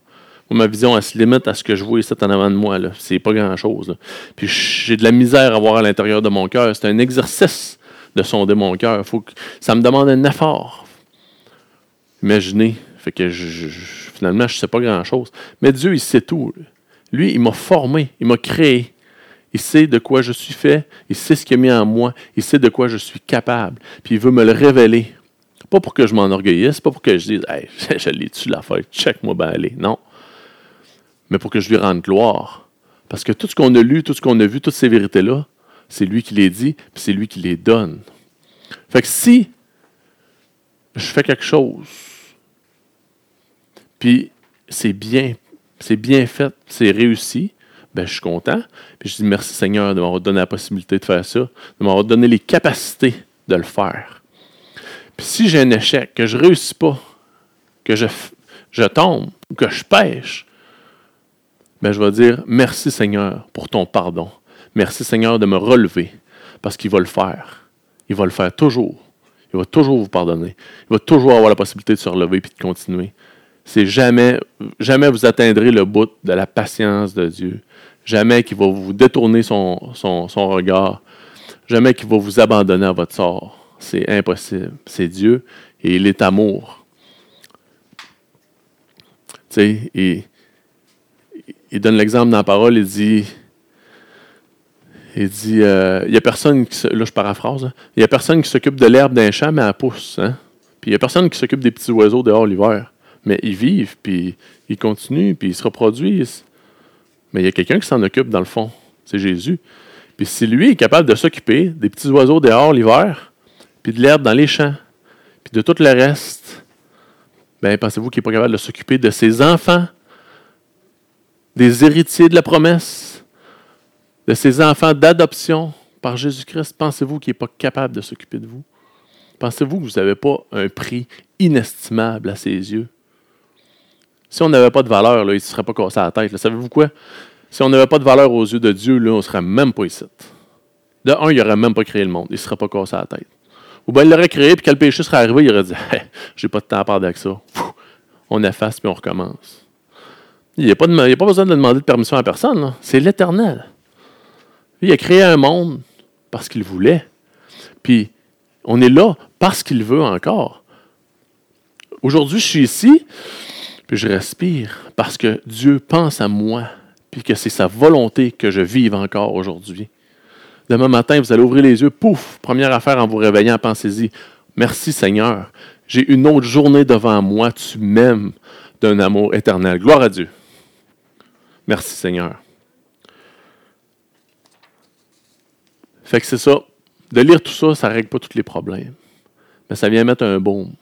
ma vision, elle se limite à ce que je vois ici en avant de moi. C'est pas grand-chose. Puis j'ai de la misère à voir à l'intérieur de mon cœur. C'est un exercice de sonder mon cœur. Ça me demande un effort. Imaginez. Fait que je, finalement, je ne sais pas grand-chose. Mais Dieu, il sait tout. Lui, il m'a formé, il m'a créé. Il sait de quoi je suis fait. Il sait ce qu'il a mis en moi. Il sait de quoi je suis capable. Puis il veut me le révéler. Pas pour que je m'enorgueillisse, pas pour que je dise Hey, (laughs) je l'ai-tu l'affaire, check-moi ben aller. Non. Mais pour que je lui rende gloire. Parce que tout ce qu'on a lu, tout ce qu'on a vu, toutes ces vérités-là, c'est lui qui les dit, puis c'est lui qui les donne. Fait que si je fais quelque chose, puis c'est bien, c'est bien fait, c'est réussi, ben, je suis content. Puis je dis merci Seigneur de m'avoir donné la possibilité de faire ça, de m'avoir donné les capacités de le faire. Puis si j'ai un échec, que je ne réussis pas, que je, je tombe que je pêche, ben, je vais dire merci Seigneur pour ton pardon. Merci Seigneur de me relever parce qu'il va le faire. Il va le faire toujours. Il va toujours vous pardonner. Il va toujours avoir la possibilité de se relever et de continuer. C'est jamais, jamais vous atteindrez le bout de la patience de Dieu. Jamais qu'il va vous détourner son, son, regard. Jamais qu'il va vous abandonner à votre sort. C'est impossible. C'est Dieu et il est amour. Tu sais, il, il donne l'exemple dans la parole, il dit, il dit, euh, il n'y a personne qui, là je paraphrase, hein. il n'y a personne qui s'occupe de l'herbe d'un champ, mais elle pousse. Hein? Puis il n'y a personne qui s'occupe des petits oiseaux dehors l'hiver. Mais ils vivent, puis ils continuent, puis ils se reproduisent. Mais il y a quelqu'un qui s'en occupe, dans le fond. C'est Jésus. Puis si lui est capable de s'occuper des petits oiseaux dehors l'hiver, puis de l'herbe dans les champs, puis de tout le reste, ben pensez-vous qu'il n'est pas capable de s'occuper de ses enfants, des héritiers de la promesse, de ses enfants d'adoption par Jésus-Christ? Pensez-vous qu'il n'est pas capable de s'occuper de vous? Pensez-vous que vous n'avez pas un prix inestimable à ses yeux? Si on n'avait pas de valeur, là, il ne serait pas cassé la tête. Savez-vous quoi? Si on n'avait pas de valeur aux yeux de Dieu, là, on ne serait même pas ici. De un, il n'aurait même pas créé le monde. Il ne serait pas cassé la tête. Ou bien il l'aurait créé, puis quand le péché serait arrivé, il aurait dit hey, J'ai pas de temps à parler avec ça. on efface, puis on recommence. Il n'y a, pas besoin de demander de permission à personne. C'est l'éternel. Il a créé un monde parce qu'il voulait. Puis on est là parce qu'il veut encore. Aujourd'hui, je suis ici, puis je respire parce que Dieu pense à moi, puis que c'est sa volonté que je vive encore aujourd'hui. Demain matin, vous allez ouvrir les yeux, pouf, première affaire en vous réveillant, pensez-y. Merci Seigneur, j'ai une autre journée devant moi, tu m'aimes d'un amour éternel. Gloire à Dieu. Merci Seigneur. Fait que c'est ça. De lire tout ça, ça ne règle pas tous les problèmes. Mais ça vient mettre un baume.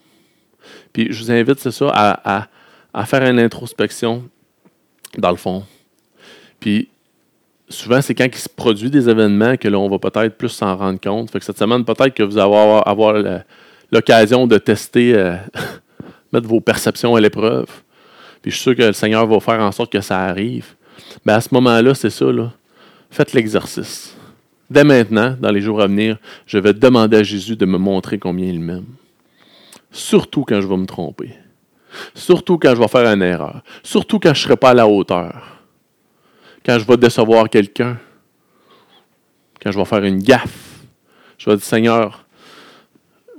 Puis je vous invite, c'est ça, à, à faire une introspection, dans le fond. Puis, souvent, c'est quand il se produit des événements que là, on va peut-être plus s'en rendre compte. Fait que cette semaine, peut-être que vous allez avoir, avoir l'occasion de tester, euh, (laughs) mettre vos perceptions à l'épreuve. Puis, je suis sûr que le Seigneur va faire en sorte que ça arrive. Mais à ce moment-là, c'est ça, là. Faites l'exercice. Dès maintenant, dans les jours à venir, je vais demander à Jésus de me montrer combien il m'aime. Surtout quand je vais me tromper. Surtout quand je vais faire une erreur. Surtout quand je ne serai pas à la hauteur. Quand je vais décevoir quelqu'un. Quand je vais faire une gaffe. Je vais dire, Seigneur,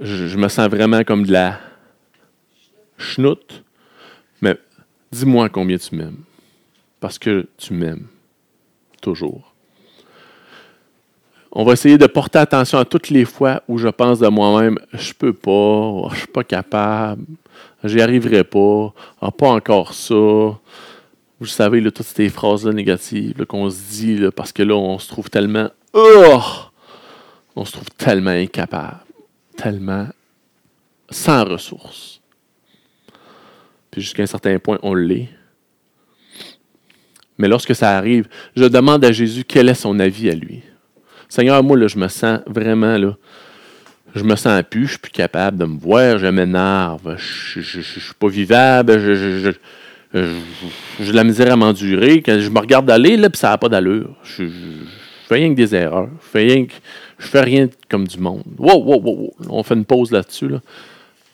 je, me sens vraiment comme de la chenoute. Mais dis-moi combien tu m'aimes. Parce que tu m'aimes. Toujours. On va essayer de porter attention à toutes les fois où je pense de moi-même, je peux pas, je suis pas capable, j'y arriverai pas, ah, pas encore ça. Vous savez, toutes ces phrases-là négatives qu'on se dit parce que là, on se trouve tellement. Oh! On se trouve tellement incapable, tellement sans ressources. Puis jusqu'à un certain point, on l'est. Mais lorsque ça arrive, je demande à Jésus quel est son avis à lui. Seigneur, moi, là, je me sens vraiment, là, je me sens plus, je suis plus capable de me voir, je m'énerve, je ne suis pas vivable, j'ai de la misère à m'endurer. Quand je me regarde aller, là, puis ça n'a pas d'allure. Je, fais rien que des erreurs. Je fais rien que, je fais rien comme du monde. Wow, wow, wow, On fait une pause là-dessus. Là.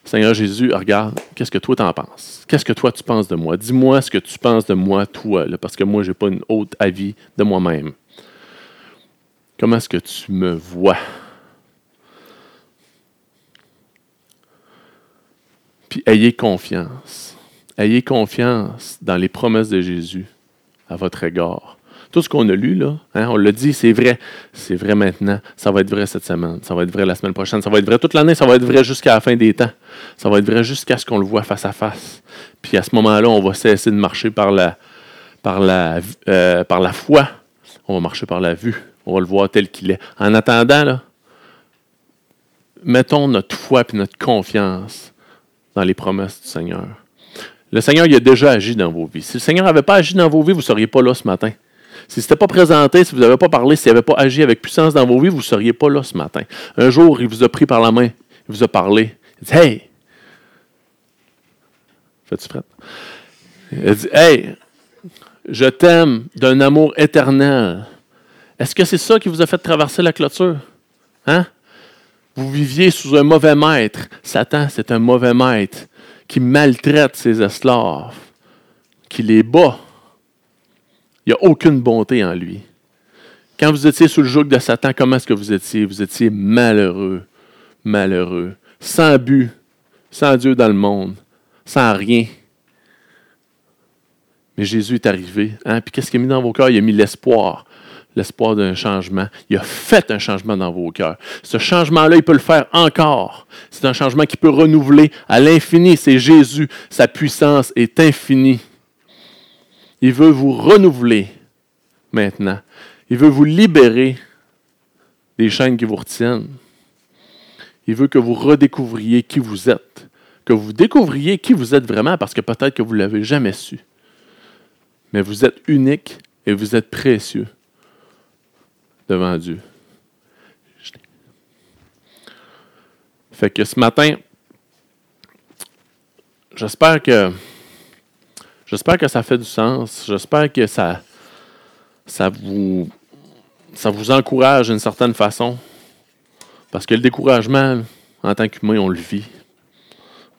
Seigneur Jésus, regarde, qu'est-ce que toi t'en penses? Qu'est-ce que toi tu penses de moi? Dis-moi ce que tu penses de moi, toi, parce que moi, je n'ai pas une haute avis de moi-même. Comment est-ce que tu me vois? Puis ayez confiance. Ayez confiance dans les promesses de Jésus à votre égard. Tout ce qu'on a lu, là, hein, on l'a dit, c'est vrai. C'est vrai maintenant. Ça va être vrai cette semaine. Ça va être vrai la semaine prochaine. Ça va être vrai toute l'année. Ça va être vrai jusqu'à la fin des temps. Ça va être vrai jusqu'à ce qu'on le voit face à face. Puis à ce moment-là, on va cesser de marcher par la, par la, euh, par la foi. On va marcher par la vue. On va le voir tel qu'il est. En attendant, là, mettons notre foi et notre confiance dans les promesses du Seigneur. Le Seigneur il a déjà agi dans vos vies. Si le Seigneur n'avait pas agi dans vos vies, vous ne seriez pas là ce matin. Si ce n'était pas présenté, si vous n'avez pas parlé, s'il n'avait pas agi avec puissance dans vos vies, vous ne seriez pas là ce matin. Un jour, il vous a pris par la main, il vous a parlé. Il dit Hey Fais-tu prête? Il dit Hey, je t'aime d'un amour éternel. Est-ce que c'est ça qui vous a fait traverser la clôture? Hein? Vous viviez sous un mauvais maître. Satan, c'est un mauvais maître qui maltraite ses esclaves, qui les bat. Il n'y a aucune bonté en lui. Quand vous étiez sous le joug de Satan, comment est-ce que vous étiez? Vous étiez malheureux, malheureux, sans but, sans Dieu dans le monde, sans rien. Mais Jésus est arrivé. Hein? Puis qu'est-ce qu'il a mis dans vos cœurs? Il a mis l'espoir l'espoir d'un changement. Il a fait un changement dans vos cœurs. Ce changement-là, il peut le faire encore. C'est un changement qui peut renouveler à l'infini. C'est Jésus. Sa puissance est infinie. Il veut vous renouveler maintenant. Il veut vous libérer des chaînes qui vous retiennent. Il veut que vous redécouvriez qui vous êtes, que vous découvriez qui vous êtes vraiment, parce que peut-être que vous ne l'avez jamais su. Mais vous êtes unique et vous êtes précieux devant Dieu. Fait que ce matin, j'espère que j'espère que ça fait du sens. J'espère que ça, ça vous ça vous encourage d'une certaine façon. Parce que le découragement, en tant qu'humain, on le vit.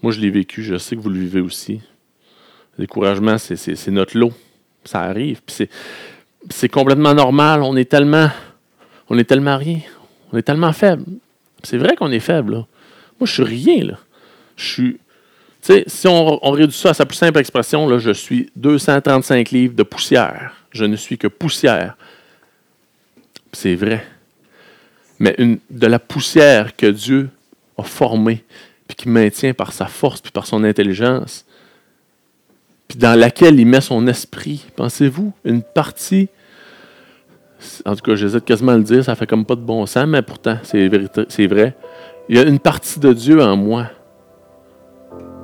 Moi, je l'ai vécu, je sais que vous le vivez aussi. Le découragement, c'est notre lot. Ça arrive. C'est complètement normal. On est tellement on est tellement rien. On est tellement faible. C'est vrai qu'on est faible. Moi, je suis rien. Tu sais, si on, réduit ça à sa plus simple expression, je suis 235 livres de poussière. Je ne suis que poussière. C'est vrai. Mais de la poussière que Dieu a formée, puis qui maintient par sa force, puis par son intelligence, puis dans laquelle il met son esprit. Pensez-vous, une partie en tout cas, j'hésite quasiment à le dire, ça fait comme pas de bon sens, mais pourtant, c'est vrai. Il y a une partie de Dieu en moi.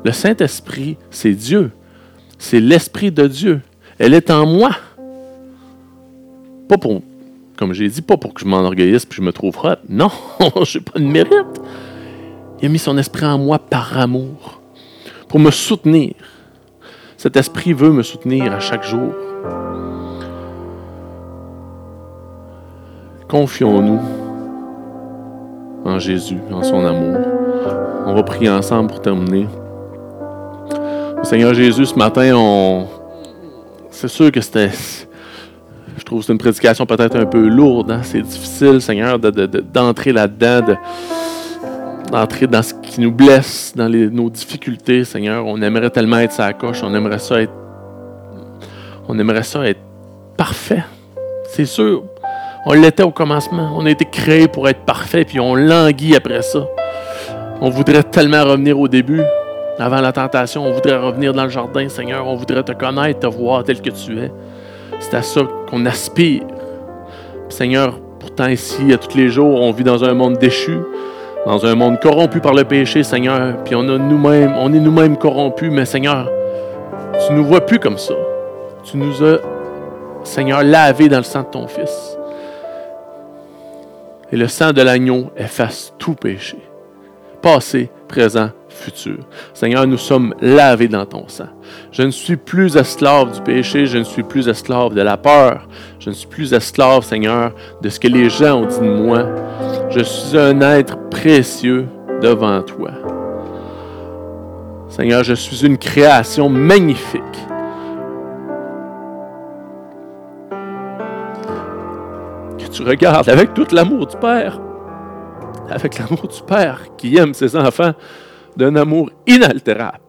Le Saint-Esprit, c'est Dieu. C'est l'Esprit de Dieu. Elle est en moi. Pas pour, comme j'ai dit, pas pour que je m'enorgueillisse et que je me trouve hot. Non, (laughs) je n'ai pas de mérite. Il a mis son esprit en moi par amour, pour me soutenir. Cet esprit veut me soutenir à chaque jour. Confions-nous en Jésus, en son amour. On va prier ensemble pour terminer. Seigneur Jésus, ce matin, c'est sûr que c'était. Je trouve que c'est une prédication peut-être un peu lourde. Hein. C'est difficile, Seigneur, d'entrer là-dedans, d'entrer dans ce qui nous blesse, dans nos difficultés, Seigneur. On aimerait tellement être sa coche, on aimerait ça être. On aimerait ça être parfait. C'est sûr. On l'était au commencement. On a été créé pour être parfait, puis on languit après ça. On voudrait tellement revenir au début, avant la tentation. On voudrait revenir dans le jardin, Seigneur. On voudrait te connaître, te voir tel que tu es. C'est à ça qu'on aspire. Seigneur, pourtant ici, à tous les jours, on vit dans un monde déchu, dans un monde corrompu par le péché, Seigneur. Puis on, est nous-mêmes corrompus, mais Seigneur, tu ne nous vois plus comme ça. Tu nous as, Seigneur, lavés dans le sang de ton Fils. Et le sang de l'agneau efface tout péché, passé, présent, futur. Seigneur, nous sommes lavés dans ton sang. Je ne suis plus esclave du péché, je ne suis plus esclave de la peur, je ne suis plus esclave, Seigneur, de ce que les gens ont dit de moi. Je suis un être précieux devant toi. Seigneur, je suis une création magnifique. Tu regardes avec tout l'amour du Père, avec l'amour du Père qui aime ses enfants d'un amour inaltérable,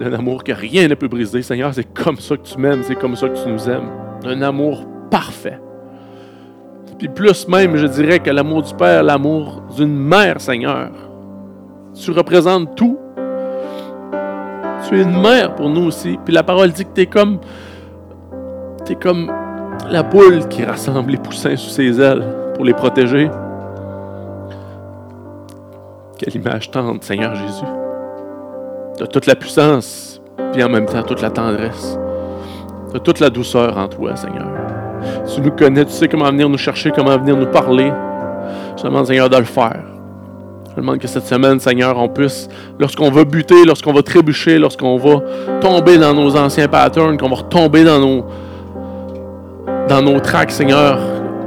d'un amour que rien ne peut briser. Seigneur, c'est comme ça que tu m'aimes, c'est comme ça que tu nous aimes, un amour parfait. Puis plus même, je dirais que l'amour du Père, l'amour d'une mère, Seigneur. Tu représentes tout. Tu es une mère pour nous aussi. Puis la parole dit que tu es comme, tu es comme la poule qui rassemble les poussins sous ses ailes pour les protéger. Quelle image tendre, Seigneur Jésus. De toute la puissance, puis en même temps toute la tendresse. De toute la douceur en toi, Seigneur. Tu nous connais, tu sais comment venir nous chercher, comment venir nous parler. Je demande, Seigneur, de le faire. Je demande que cette semaine, Seigneur, on puisse, lorsqu'on va buter, lorsqu'on va trébucher, lorsqu'on va tomber dans nos anciens patterns, qu'on va retomber dans nos, dans nos tracks, Seigneur,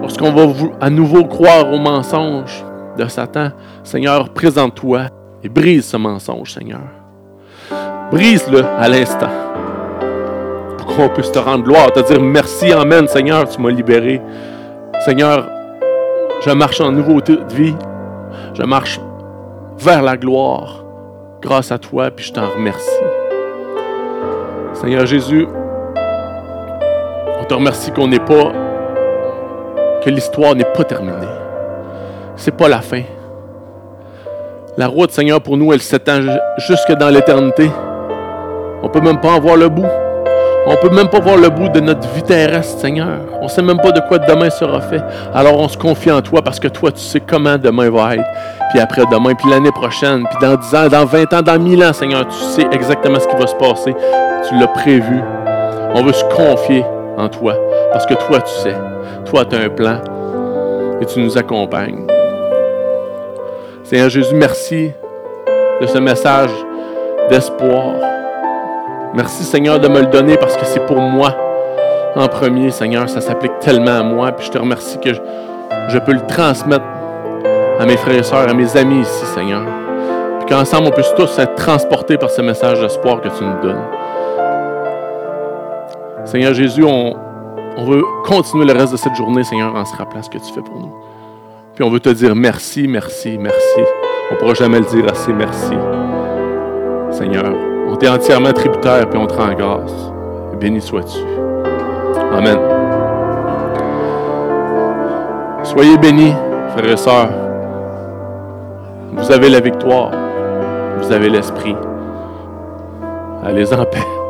lorsqu'on va à nouveau croire aux mensonges, de Satan, Seigneur, présente-toi et brise ce mensonge, Seigneur. Brise-le à l'instant. Pour qu'on puisse te rendre gloire, te dire merci, Amen, Seigneur, tu m'as libéré. Seigneur, je marche en nouveauté de vie. Je marche vers la gloire grâce à toi, puis je t'en remercie. Seigneur Jésus, te remercie qu'on n'est pas, que l'histoire n'est pas terminée c'est pas la fin. La route, Seigneur, pour nous, elle s'étend jusque dans l'éternité. On peut même pas en voir le bout. On peut même pas voir le bout de notre vie terrestre, Seigneur. On sait même pas de quoi demain sera fait. Alors on se confie en toi parce que toi, tu sais comment demain va être. Puis après demain, puis l'année prochaine, puis dans 10 ans, dans 20 ans, dans 1000 ans, Seigneur, tu sais exactement ce qui va se passer. Tu l'as prévu. On veut se confier toi parce que toi, tu sais. Toi, tu as un plan et tu nous accompagnes. Seigneur Jésus, merci de ce message d'espoir. Merci Seigneur de me le donner parce que c'est pour moi en premier, Seigneur. Ça s'applique tellement à moi. Puis je te remercie que je, peux le transmettre à mes frères et sœurs, à mes amis ici, Seigneur. Puis qu'ensemble, on puisse tous être transportés par ce message d'espoir que tu nous donnes. Seigneur Jésus, on, veut continuer le reste de cette journée, Seigneur, en se rappelant ce que tu fais pour nous. Puis on veut te dire merci, merci, merci. On ne pourra jamais le dire assez merci. Seigneur, on t'est entièrement tributaire, puis on te rend grâce. Béni sois-tu. Amen. Soyez bénis, frères et sœurs. Vous avez la victoire. Vous avez l'esprit. Allez en paix.